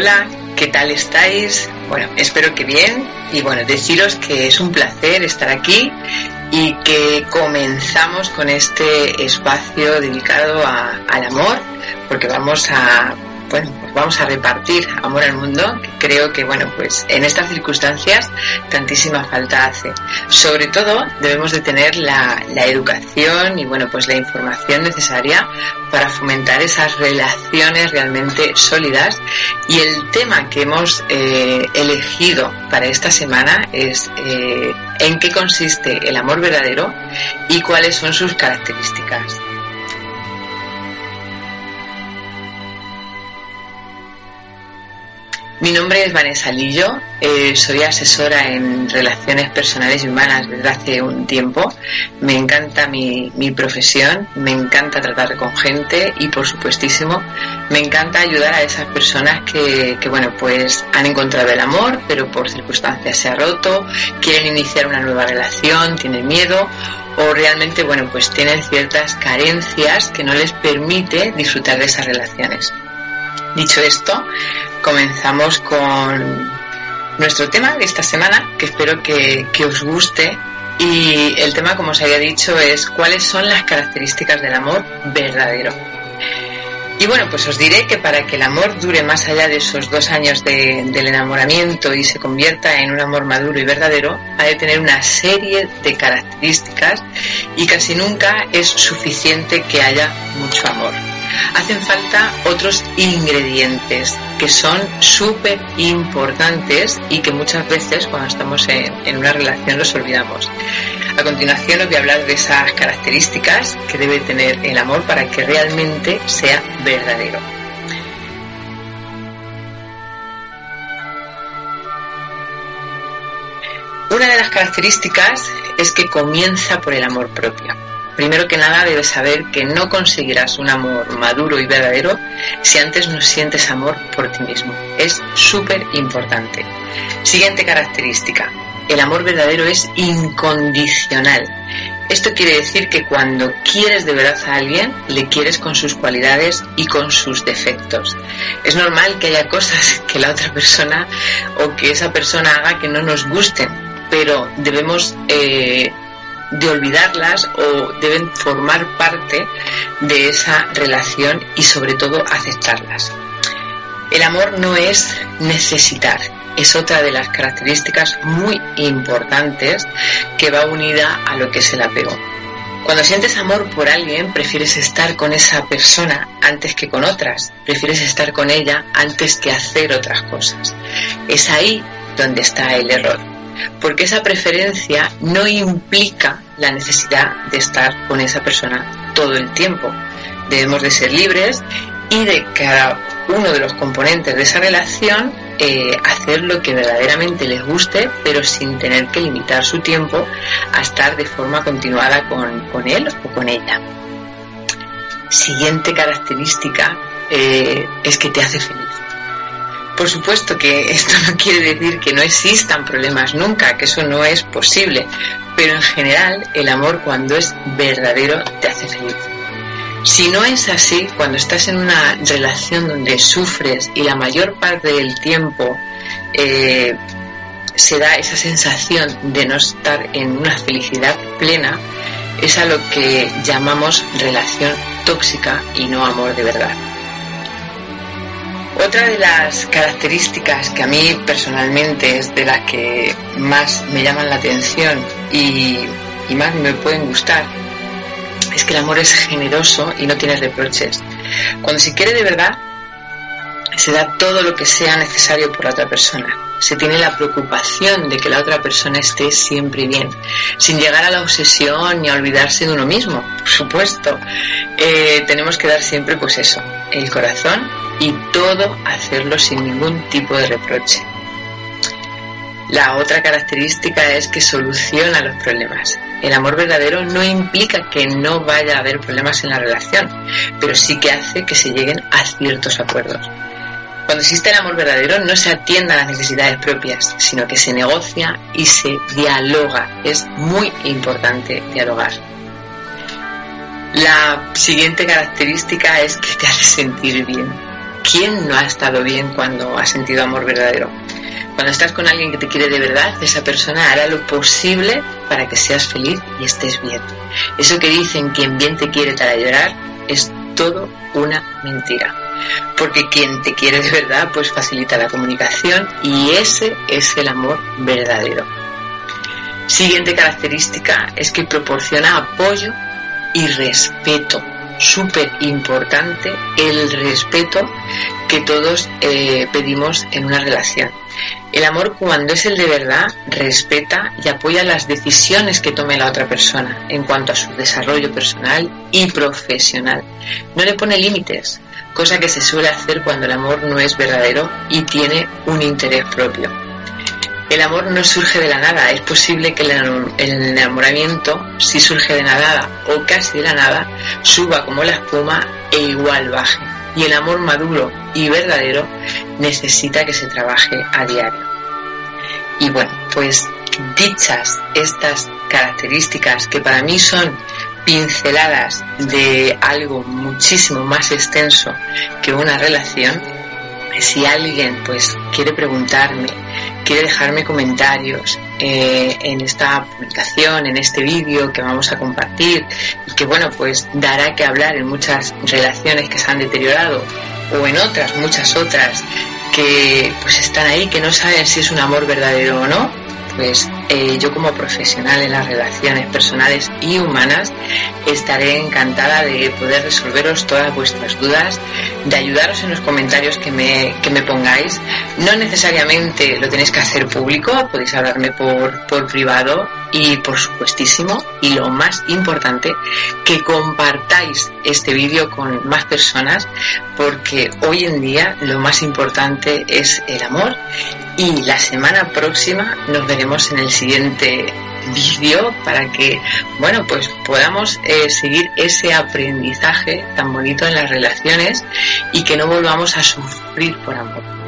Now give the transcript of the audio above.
Hola, ¿qué tal estáis? Bueno, espero que bien y bueno, deciros que es un placer estar aquí y que comenzamos con este espacio dedicado al amor porque vamos a bueno, pues vamos a repartir amor al mundo, que creo que, bueno, pues en estas circunstancias tantísima falta hace. Sobre todo debemos de tener la, educación y, bueno, pues la información necesaria para fomentar esas relaciones realmente sólidas. Y el tema que hemos eh, elegido para esta semana es eh, en qué consiste el amor verdadero y cuáles son sus características. Mi nombre es Vanessa Lillo, eh, soy asesora en relaciones personales y humanas desde hace un tiempo. Me encanta mi, profesión, me encanta tratar con gente y por supuestísimo me encanta ayudar a esas personas que, que, bueno pues han encontrado el amor pero por circunstancias se ha roto, quieren iniciar una nueva relación, tienen miedo o realmente bueno pues tienen ciertas carencias que no les permite disfrutar de esas relaciones. Dicho esto, comenzamos con nuestro tema de esta semana, que espero que, os guste. Y el tema, como os había dicho, es cuáles son las características del amor verdadero. Y bueno, pues os diré que para que el amor dure más allá de esos dos años del enamoramiento y se convierta en un amor maduro y verdadero, ha de tener una serie de características y casi nunca es suficiente que haya mucho amor hacen falta otros ingredientes que son súper importantes y que muchas veces cuando estamos en, una relación los olvidamos. A continuación os voy a hablar de esas características que debe tener el amor para que realmente sea verdadero. Una de las características es que comienza por el amor propio. Primero que nada debes saber que no conseguirás un amor maduro y verdadero si antes no sientes amor por ti mismo. Es súper importante. Siguiente característica. El amor verdadero es incondicional. Esto quiere decir que cuando quieres de verdad a alguien, le quieres con sus cualidades y con sus defectos. Es normal que haya cosas que la otra persona o que esa persona haga que no nos gusten, pero debemos eh, de olvidarlas o deben formar parte de esa relación y sobre todo aceptarlas. El amor no es necesitar, es otra de las características muy importantes que va unida a lo que es el apego. Cuando sientes amor por alguien, prefieres estar con esa persona antes que con otras, prefieres estar con ella antes que hacer otras cosas. Es ahí donde está el error porque esa preferencia no implica la necesidad de estar con esa persona todo el tiempo. Debemos de ser libres y de cada uno de los componentes de esa relación eh, hacer lo que verdaderamente les guste, pero sin tener que limitar su tiempo a estar de forma continuada con, con él o con ella. Siguiente característica eh, es que te hace feliz. Por supuesto que esto no quiere decir que no existan problemas nunca, que eso no es posible, pero en general el amor cuando es verdadero te hace feliz. Si no es así, cuando estás en una relación donde sufres y la mayor parte del tiempo eh, se da esa sensación de no estar en una felicidad plena, es a lo que llamamos relación tóxica y no amor de verdad. Otra de las características que a mí personalmente es de las que más me llaman la atención y, más me pueden gustar es que el amor es generoso y no tiene reproches. Cuando se quiere de verdad, se da todo lo que sea necesario por la otra persona. Se tiene la preocupación de que la otra persona esté siempre bien, sin llegar a la obsesión ni a olvidarse de uno mismo, por supuesto. Eh, tenemos que dar siempre, pues eso, el corazón y todo hacerlo sin ningún tipo de reproche. La otra característica es que soluciona los problemas. El amor verdadero no implica que no vaya a haber problemas en la relación, pero sí que hace que se lleguen a ciertos acuerdos. Cuando existe el amor verdadero no se atienda a las necesidades propias, sino que se negocia y se dialoga. Es muy importante dialogar. La siguiente característica es que te hace sentir bien ¿quién no ha estado bien cuando ha sentido amor verdadero? Cuando estás con alguien que te quiere de verdad, esa persona hará lo posible para que seas feliz y estés bien. Eso que dicen quien bien te quiere para llorar es todo una mentira. Porque quien te quiere de verdad pues facilita la comunicación y ese es el amor verdadero. Siguiente característica es que proporciona apoyo y respeto. Súper importante el respeto que todos eh, pedimos en una relación. El amor cuando es el de verdad respeta y apoya las decisiones que tome la otra persona en cuanto a su desarrollo personal y profesional. No le pone límites, cosa que se suele hacer cuando el amor no es verdadero y tiene un interés propio. El amor no surge de la nada, es posible que el enamoramiento, si surge de la nada o casi de la nada, suba como la espuma e igual baje y el amor maduro y verdadero necesita que se trabaje a diario. Y bueno, pues dichas estas características que para mí son pinceladas de algo muchísimo más extenso que una relación, si alguien pues quiere preguntarme, quiere dejarme comentarios eh, en esta publicación, en este vídeo que vamos a compartir y que bueno pues dará que hablar en muchas relaciones que se han deteriorado o en otras, muchas otras que pues están ahí, que no saben si es un amor verdadero o no, pues eh, yo como profesional en las relaciones personales y humanas estaré encantada de poder resolveros todas vuestras dudas, de ayudaros en los comentarios que me, que me pongáis. No necesariamente lo tenéis que hacer público, podéis hablarme por, por privado y por supuestísimo, y lo más importante, que compartáis este vídeo con más personas porque hoy en día lo más importante es el amor y la semana próxima nos veremos en el siguiente vídeo para que, bueno, pues podamos eh, seguir ese aprendizaje tan bonito en las relaciones y que no volvamos a sufrir por amor.